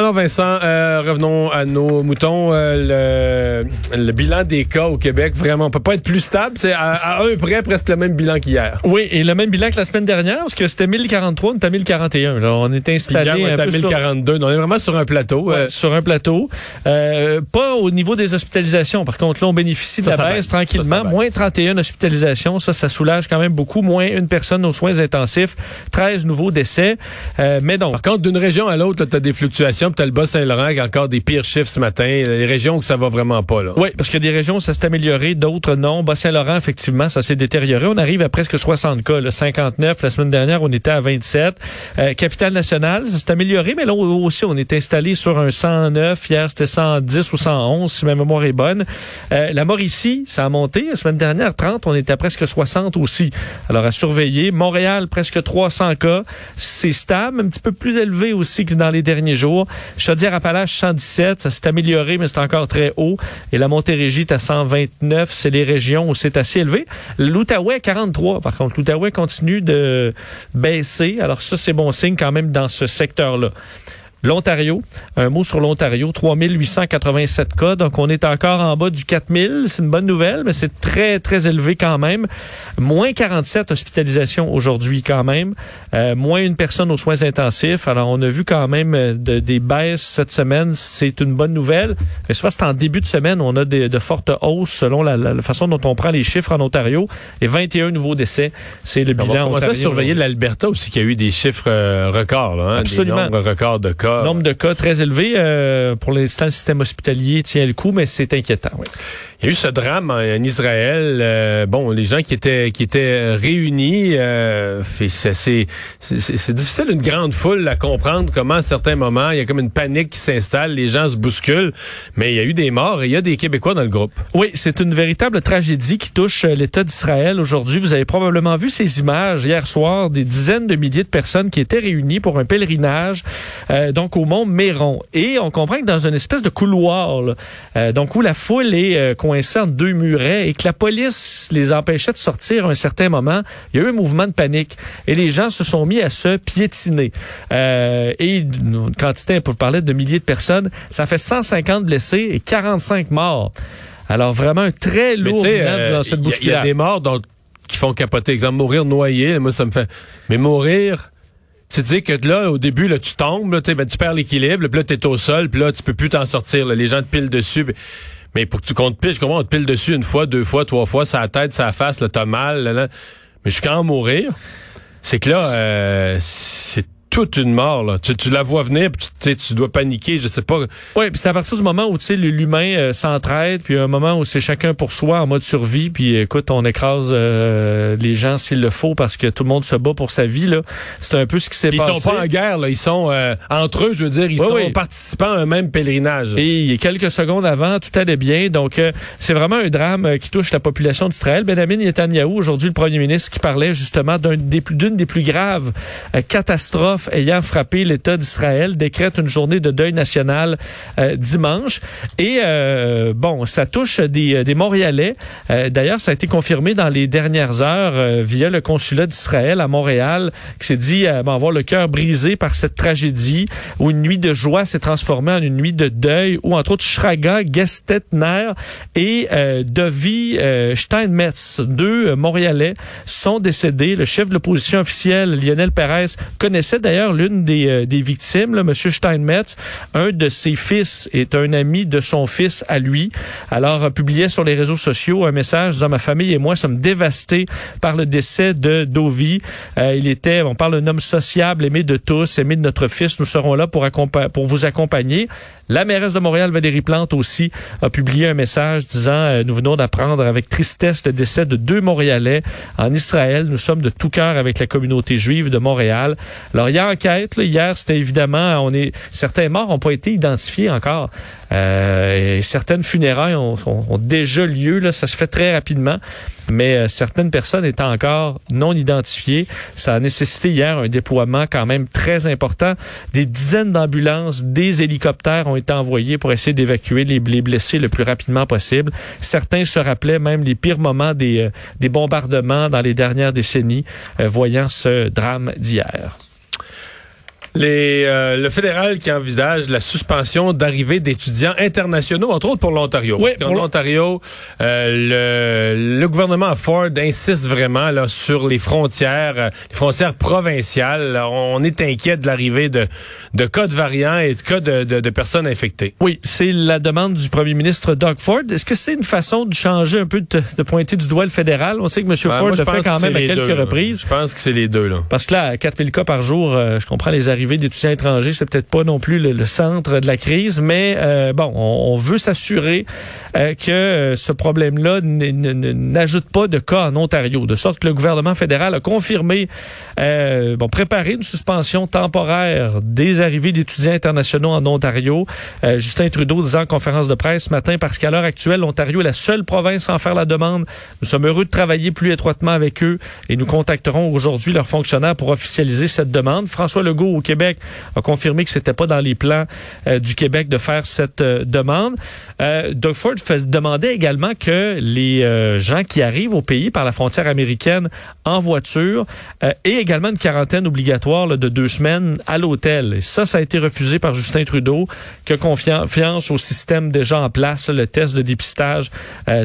Alors Vincent, euh, revenons à nos moutons. Euh, le, le, bilan des cas au Québec, vraiment, on peut pas être plus stable. C'est à, à, un près presque le même bilan qu'hier. Oui, et le même bilan que la semaine dernière, parce que c'était 1043, on est à 1041. Là, on est installé hier, on est à 1042. Sur... on est vraiment sur un plateau. Ouais, euh... Sur un plateau. Pas au niveau des hospitalisations. Par contre, là, on bénéficie de ça, la baisse tranquillement. Ça, ça moins 31 hospitalisations. Ça, ça soulage quand même beaucoup. Moins une personne aux soins intensifs. 13 nouveaux décès. Mais donc. Par contre, d'une région à l'autre, tu as des fluctuations. As le Bas-Saint-Laurent qui a encore des pires chiffres ce matin. Les régions où ça va vraiment pas. Là. Oui, parce que des régions, ça s'est amélioré. D'autres, non. Bas-Saint-Laurent, effectivement, ça s'est détérioré. On arrive à presque 60 cas. Là, 59. La semaine dernière, on était à 27. Euh, Capitale nationale, ça s'est amélioré. Mais là aussi, on est installé sur un 109. Hier, c'était 110 ou 111, si ma mémoire est bonne. Euh, la Mauricie, ça a monté. La semaine dernière, 30, on était à presque 60 aussi. Alors, à surveiller. Montréal, presque 300 cas. C'est stable, un petit peu plus élevé aussi que dans les derniers jours. Chaudière-Appalaches, 117. Ça s'est amélioré, mais c'est encore très haut. Et la Montérégie est à 129. C'est les régions où c'est assez élevé. L'Outaouais, 43. Par contre, l'Outaouais continue de baisser. Alors ça, c'est bon signe quand même dans ce secteur-là. L'Ontario, un mot sur l'Ontario, 3887 cas, donc on est encore en bas du 4000, c'est une bonne nouvelle, mais c'est très, très élevé quand même. Moins 47 hospitalisations aujourd'hui quand même, euh, moins une personne aux soins intensifs, alors on a vu quand même de, des baisses cette semaine, c'est une bonne nouvelle. Mais souvent c'est en début de semaine, on a des, de fortes hausses selon la, la, façon dont on prend les chiffres en Ontario, et 21 nouveaux décès, c'est le bilan On va surveiller l'Alberta aussi, qui a eu des chiffres euh, records, là, hein, Absolument. des nombres records de cas. Nombre de cas très élevé. Euh, pour l'instant, le système hospitalier tient le coup, mais c'est inquiétant. Oui. Il y a eu ce drame en, Israël. Euh, bon, les gens qui étaient qui étaient réunis, euh, c'est difficile une grande foule à comprendre comment à certains moments il y a comme une panique qui s'installe, les gens se bousculent, mais il y a eu des morts et il y a des Québécois dans le groupe. Oui, c'est une véritable tragédie qui touche l'État d'Israël aujourd'hui. Vous avez probablement vu ces images hier soir, des dizaines de milliers de personnes qui étaient réunies pour un pèlerinage, euh, donc au mont Méron. Et on comprend que dans une espèce de couloir, là, euh, donc où la foule est euh, coincés entre deux murets et que la police les empêchait de sortir à un certain moment, il y a eu un mouvement de panique et les gens se sont mis à se piétiner. Euh, et une quantité, pour parler de milliers de personnes, ça fait 150 blessés et 45 morts. Alors vraiment un très lourd bilan euh, dans cette bousculade. Il y, a des morts donc, qui font capoter. Exemple, mourir noyé, moi ça me fait... Mais mourir... C'est dire que là, au début, là, tu tombes, là, ben, tu perds l'équilibre, puis là, t'es au sol, puis là, tu peux plus t'en sortir. Là. Les gens te pilent dessus. Pis... Mais pour que tu comptes pile, comprends, on te pile dessus une fois, deux fois, trois fois, sa tête, sa face, là, t'as mal, là, là. Mais jusqu'à en mourir, c'est que là, euh, c'est toute une mort. Là. Tu, tu la vois venir, puis tu, tu dois paniquer, je sais pas. Oui, puis c'est à partir du moment où tu sais l'humain euh, s'entraide, puis un moment où c'est chacun pour soi en mode survie, puis écoute, on écrase euh, les gens s'il le faut parce que tout le monde se bat pour sa vie. là. C'est un peu ce qui s'est passé. Ils sont pas en guerre, là. ils sont euh, entre eux, je veux dire, ils Oui, sont oui. participants à un même pèlerinage. Et quelques secondes avant, tout allait bien. Donc, euh, c'est vraiment un drame euh, qui touche la population d'Israël. Benjamin Netanyahu, aujourd'hui le premier ministre, qui parlait justement d'un des plus- d'une des plus graves euh, ayant frappé l'État d'Israël, décrète une journée de deuil national euh, dimanche. Et euh, bon, ça touche des, des Montréalais. Euh, D'ailleurs, ça a été confirmé dans les dernières heures euh, via le consulat d'Israël à Montréal, qui s'est dit euh, avoir le cœur brisé par cette tragédie, où une nuit de joie s'est transformée en une nuit de deuil, où entre autres Schraga, Gestetner et euh, Dovi euh, Steinmetz, deux euh, Montréalais, sont décédés. Le chef de l'opposition officielle, Lionel Pérez, connaissait d'ailleurs l'une des, euh, des victimes, là, M. Steinmetz. Un de ses fils est un ami de son fils à lui. Alors, euh, publiait sur les réseaux sociaux un message disant « Ma famille et moi sommes dévastés par le décès de Dovi. Euh, il était, on parle d'un homme sociable, aimé de tous, aimé de notre fils. Nous serons là pour, pour vous accompagner. » La mairesse de Montréal, Valérie Plante aussi, a publié un message disant euh, Nous venons d'apprendre avec tristesse le décès de deux Montréalais en Israël. Nous sommes de tout cœur avec la communauté juive de Montréal. Alors, y a enquête. là. Hier, c'était évidemment, on est certains morts n'ont pas été identifiés encore. Euh, et certaines funérailles ont, ont- ont déjà lieu. Là, ça se fait très rapidement. Mais euh, certaines personnes étaient encore non identifiées. Ça a nécessité hier un déploiement quand même très important. Des dizaines d'ambulances, des hélicoptères ont été envoyés pour essayer d'évacuer les, les blessés le plus rapidement possible. Certains se rappelaient même les pires moments des, euh, des bombardements dans les dernières décennies, euh, voyant ce drame d'hier. Les, euh, le fédéral qui envisage la suspension d'arrivée d'étudiants internationaux, entre autres pour l'Ontario. Oui, pour l'Ontario, euh, le, le, gouvernement Ford insiste vraiment là sur les frontières, euh, les frontières provinciales. on est inquiet de l'arrivée de, de cas de variants et de cas de, de, de personnes infectées. Oui, c'est la demande du premier ministre Doug Ford. Est-ce que c'est une façon de changer un peu, de, de, pointer du doigt le fédéral? On sait que M. Ben, Ford le fait quand même à quelques deux, reprises. Je pense que c'est les deux. Là. Parce que là, 4000 cas par jour, euh, je comprends les arrivées d'étudiants étrangers, c'est peut-être pas non plus le, centre de la crise, mais euh, bon, on, veut s'assurer euh, que euh, ce problème-là n'ajoute pas de cas en Ontario, de sorte que le gouvernement fédéral a confirmé, bon, préparer une suspension temporaire des arrivées d'étudiants internationaux en Ontario. Justin Trudeau disant en conférence de presse ce matin, parce qu'à l'heure actuelle, l'Ontario est la seule province à en faire la demande. Nous sommes heureux de travailler plus étroitement avec eux et nous contacterons aujourd'hui leurs fonctionnaires pour officialiser cette demande. François Legault au Québec a confirmé que c'était pas dans les plans euh, du Québec de faire cette euh, demande. Euh, Doug Ford demandait également que les gens qui arrivent au pays par la frontière américaine en voiture aient également une quarantaine obligatoire de deux semaines à l'hôtel. Ça, ça a été refusé par Justin Trudeau, qui a confiance au système déjà en place, le test de dépistage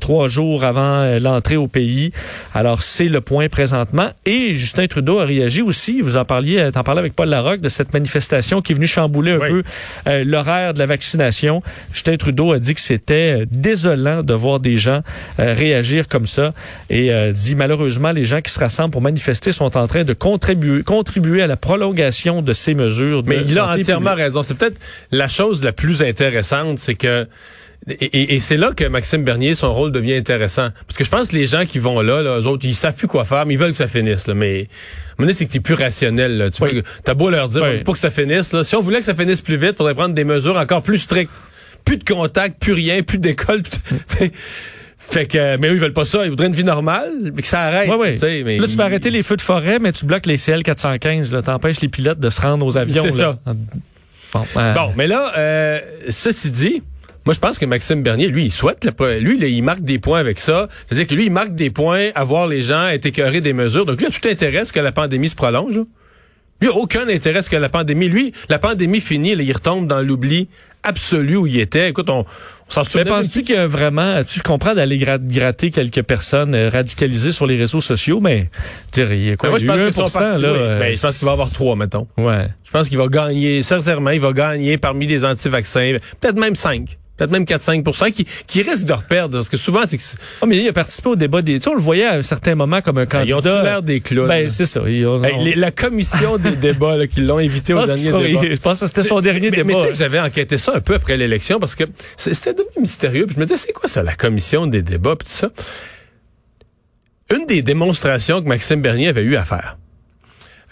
trois jours avant l'entrée au pays. Alors, c'est le point présentement. Et Justin Trudeau a réagi aussi, vous en parliez, en parlé avec Paul Larocque, de cette manifestation qui est venue chambouler un oui. peu euh, l'horaire de la vaccination. Justin Trudeau a dit que c'était désolant de voir des gens euh, réagir comme ça et euh, dit malheureusement les gens qui se rassemblent pour manifester sont en train de contribuer, contribuer à la prolongation de ces mesures. De Mais il a entièrement publique. raison. C'est peut-être la chose la plus intéressante, c'est que et, et, et c'est là que Maxime Bernier, son rôle devient intéressant. Parce que je pense que les gens qui vont là, là eux autres, ils savent plus quoi faire, mais ils veulent que ça finisse. Là. Mais à c'est que tu es plus rationnel. Là. Tu oui. as beau leur dire, oui. pour que ça finisse, là, si on voulait que ça finisse plus vite, il faudrait prendre des mesures encore plus strictes. Plus de contact, plus rien, plus d'école. Fait que, mais eux, ils veulent pas ça. Ils voudraient une vie normale, mais que ça arrête. Oui, oui. Mais là, tu peux arrêter les feux de forêt, mais tu bloques les CL415. T'empêches les pilotes de se rendre aux avions. C'est ça. Bon, euh... bon, mais là, euh, ceci dit, moi, je pense que Maxime Bernier, lui, il souhaite, lui, là, il marque des points avec ça. C'est-à-dire que lui, il marque des points à voir les gens être écœurés des mesures. Donc, lui, il a tout intérêt à ce que la pandémie se prolonge. Là. Lui, aucun intérêt à ce que la pandémie, lui, la pandémie finie, là, il retombe dans l'oubli absolu où il était. Écoute, on, on s'en souvient. Mais penses-tu qu'il y a vraiment, tu comprends d'aller gratter quelques personnes euh, radicalisées sur les réseaux sociaux, mais dirais, il y a quoi, mais moi, je pense que parti, là, oui. euh, ben, je pense qu'il va avoir trois, mettons. Ouais. Je pense qu'il va gagner, sincèrement, il va gagner parmi les anti-vaccins, peut-être même cinq peut-être même 4-5 qui, qui risquent de reperdre. Parce que souvent, c'est que... Oh, mais il a participé au débat des... Tu sais, on le voyait à un certain moment comme un candidat. Ils ont l'air des clowns. Ben, c'est ça. Ils ont... hey, les, la commission des débats là, qui l'ont invité au dernier débat. Je pense que c'était son dernier mais, débat. Mais tu sais j'avais enquêté ça un peu après l'élection parce que c'était devenu mystérieux. Puis je me disais, c'est quoi ça, la commission des débats puis tout ça? Une des démonstrations que Maxime Bernier avait eu à faire,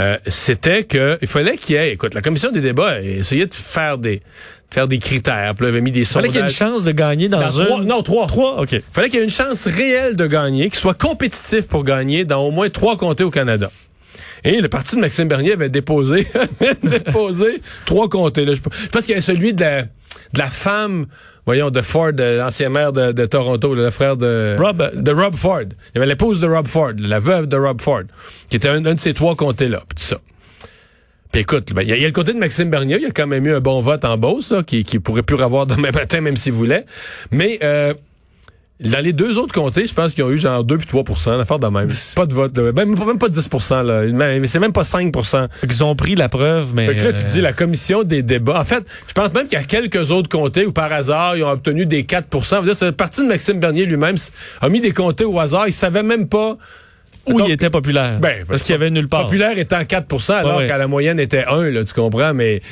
euh, c'était que il fallait qu'il y ait, écoute, la commission des débats essayait de faire des faire des critères. Puis là, avait mis des sondages. Il fallait qu'il y ait une chance de gagner dans, dans un... trois, non, trois. Trois, OK. Il fallait qu'il y ait une chance réelle de gagner, qu'il soit compétitif pour gagner dans au moins trois comtés au Canada. Et le parti de Maxime Bernier avait déposé, déposé trois comtés. Là. Je pense qu'il y a celui de la, de la femme, voyons, de Ford, l'ancien maire de, de Toronto, le frère de Rob, de Rob Ford. Il y avait l'épouse de Rob Ford, la veuve de Rob Ford, qui était un, un de ces trois comtés-là. Tout ça. Puis écoute, ben, il y, y, a le côté de Maxime Bernier, il y a quand même eu un bon vote en Beauce, là, qui, qui pourrait plus avoir demain matin, même s'il voulait. Mais euh, dans les deux autres comtés, je pense qu'ils ont eu genre 2 puis 3% l'affaire de même. Pas de vote, là. Même, même pas 10% là. Mais c'est même pas 5% Ils ont pris la preuve, mais... Fait que là, tu dis la commission des débats. En fait, je pense même qu'il y a quelques autres comtés où, par hasard, ils ont obtenu des 4% C'est le parti de Maxime Bernier lui-même a mis des comtés au hasard. Il savait même pas où il était populaire. Ben, parce qu'il y avait nulle part. Populaire étant 4% alors Ouais, ouais. qu'à la moyenne était 1, là, tu comprends, mais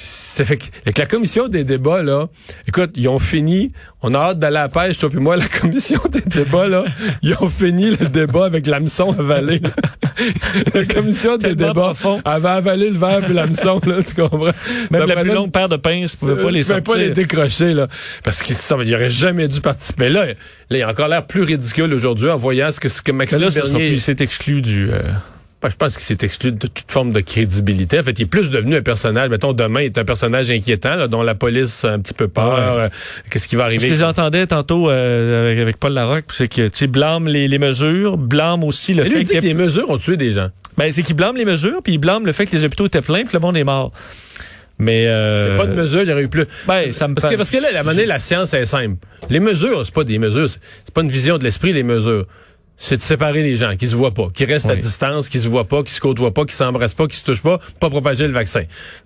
ça fait que, avec la commission des débats, là, écoute, ils ont fini, on a hâte d'aller à la pêche, toi puis moi, la commission des débats, là, ils ont fini le débat avec l'hameçon avalé. la commission des débats profond. avait avalé le verre puis l'hameçon, là, tu comprends? Même Ça la plus longue paire de pinces pouvait pas les pouvait sortir. pas les décrocher, là. Parce qu'il il aurait jamais dû participer. Là, là, il a encore l'air plus ridicule aujourd'hui en voyant ce que, ce que Maxime là, Bernier... plus- il s'est exclu du... euh, je pense qu'il s'est exclu de toute forme de crédibilité. En fait, il est plus devenu un personnage. Mettons, demain, il est un personnage inquiétant, là, dont la police a un petit peu peur. Ouais. Euh, Qu'est-ce qui va Ce arriver? que j'entendais tantôt euh, avec, avec Paul Larocque, c'est que tu sais, blâme les, les mesures, blâme aussi le Mais lui, fait il dit qu'il que les mesures ont tué des gens. Ben, c'est qu'ils blâment les mesures, puis ils blâment le fait que les hôpitaux étaient pleins, puis le monde est mort. Mais euh, Il pas de mesure, il y aurait eu plus. Ben, ça me parce, que, parce que là, la monnaie, la science est simple. Les mesures, c'est pas des mesures, c'est pas une vision de l'esprit, les mesures. C'est de séparer les gens qui se voient pas, qui restent à Oui. distance, qui se voient pas, qui se côtoient pas, qui s'embrassent pas, qui se touchent pas, pas propager le vaccin.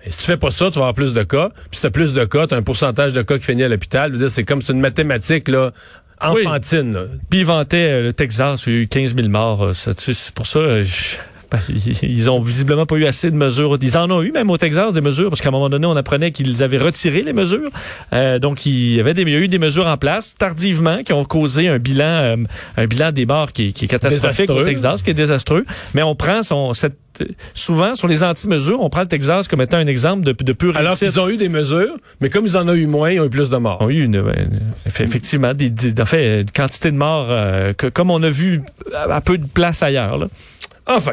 Si tu fais pas ça, tu vas avoir plus de cas. Puis si tu as plus de cas, tu as un pourcentage de cas qui finit à l'hôpital. C'est comme c'est une mathématique là, enfantine. là. Puis euh, le Texas, il y a eu 15 000 morts. euh, c'est pour ça, euh, je- ben, ils- ils ont visiblement pas eu assez de mesures. Ils en ont eu même au Texas des mesures, parce qu'à un moment donné, on apprenait qu'ils avaient retiré les mesures. Euh, donc, il y avait des, il y a eu des mesures en place tardivement qui ont causé un bilan, euh, un bilan des morts qui, qui est catastrophique au. Texas, qui est désastreux. Mais on prend son, cette, souvent sur les anti-mesures, on prend le Texas comme étant un exemple de, de pure Alors qu'ils ont eu des mesures, mais comme ils en ont eu moins, ils ont eu plus de morts. ont eu une, eff- effectivement des, des- en fait, une quantité de morts euh, que, comme on a vu à, à peu de place ailleurs. Là. Enfin.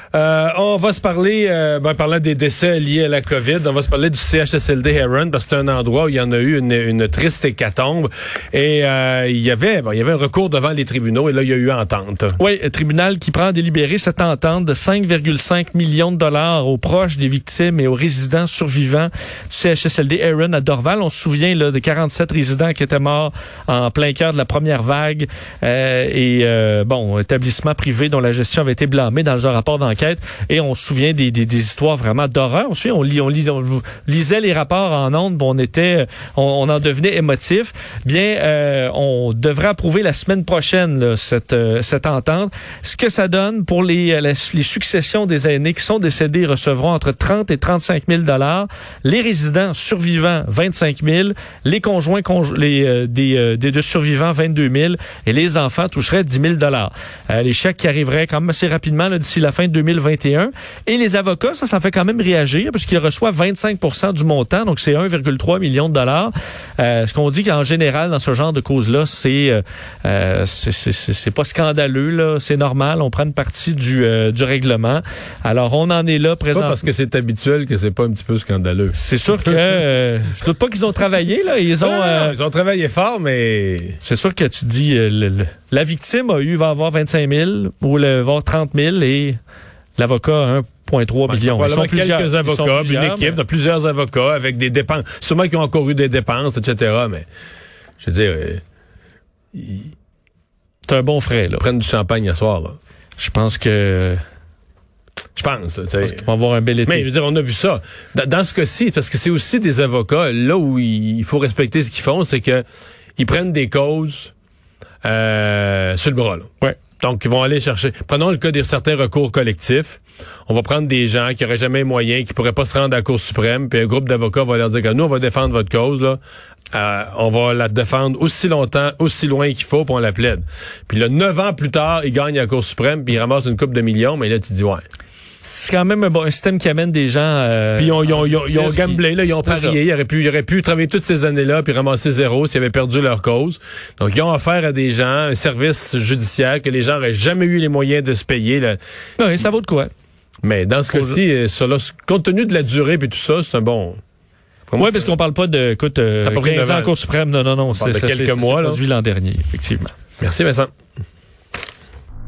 Euh, on va se parler, euh, ben, parlant des décès liés à la COVID, on va se parler du CHSLD Heron parce que c'est un endroit où il y en a eu une, triste hécatombe et euh, il y avait bon, il y avait un recours devant les tribunaux et là il y a eu entente. Oui, un tribunal qui prend à délibérer cette entente de 5,5 millions de dollars aux proches des victimes et aux résidents survivants du CHSLD Aaron à Dorval. On se souvient là, de 47 résidents qui étaient morts en plein cœur de la première vague et bon, établissement privé dont la gestion avait été blâmée dans un rapport d'enquête et on se souvient des, des, histoires vraiment d'horreur. On on, on, lit, on lisait les rapports en ondes, on était, on, en devenait émotif. Bien, euh, on devrait approuver la semaine prochaine cette, euh, cette entente. Ce que ça donne pour les, euh, les successions des aînés qui sont décédés recevront entre 30 et 35 000 dollars. Les résidents survivants 25 000, les conjoints des, des deux survivants 22 000 et les enfants toucheraient 10 000 dollars. Les chèques qui arriveraient quand même assez rapidement d'ici la fin de 2021. Et les avocats, ça, ça fait quand même réagir parce qu'ils reçoivent 25% du montant, donc c'est 1,3 million de dollars. Euh, ce qu'on dit qu'en général, dans ce genre de cause-là, c'est euh, euh, c'est- pas scandaleux, là, c'est normal, on prend une partie du, euh, du règlement. Alors, on en est là C'est pas parce que c'est habituel que c'est pas un petit peu scandaleux. C'est sûr que je doute pas qu'ils ont travaillé là, ils ont Non, non, non, ils ont travaillé fort, mais c'est sûr que tu dis le- le- la victime a eu va avoir 25 000 ou le, va avoir 30 000 et l'avocat 1,3 million. Ils sont quelques ils sont avocats, une équipe de plusieurs avocats avec des dépenses. Sûrement qu'ils ont encore eu des dépenses, etc. Mais je veux dire, euh, mais C'est un bon frais là. ils prennent du champagne à soir. Là. Je pense que Je pense. tu sais. parce qu'ils vont avoir un bel été. Mais je veux dire, on a vu ça. Dans, dans ce cas-ci, parce que c'est aussi des avocats, là où il faut respecter ce qu'ils font, c'est que ils prennent des causes euh, sur le bras. Là. Ouais. Donc, ils vont aller chercher. Prenons le cas de certains recours collectifs. On va prendre des gens qui auraient jamais les moyens, qui pourraient pas se rendre à la Cour suprême, puis un groupe d'avocats va leur dire que nous, on va défendre votre cause, là. Euh, on va la défendre aussi longtemps, aussi loin qu'il faut, puis on la plaide. Puis là, neuf ans plus tard, ils gagnent à la Cour suprême, puis ils ramassent une coupe de millions, mais là, tu dis, ouais. C'est quand même un, bon, un système qui amène des gens. euh, Puis ils ont, ils ont, ils ont, ils ont qui- gamblé, là, ils ont parié. Ils auraient, pu, ils auraient pu travailler toutes ces années-là puis ramasser zéro s'ils avaient perdu leur cause. Donc, ils ont affaire à des gens, un service judiciaire que les gens n'auraient jamais eu les moyens de se payer. Là. Ouais, ça vaut de quoi? Mais dans ce cas-ci, euh, ça, là, compte tenu de la durée et tout ça, c'est un bon... Oui, parce qu'on parle pas de écoute, euh, Ça a pas pris 15 ans en. Cour suprême. Non, non, non. c'est- ça quelques mois, c'est l'an dernier, effectivement. Merci, Vincent.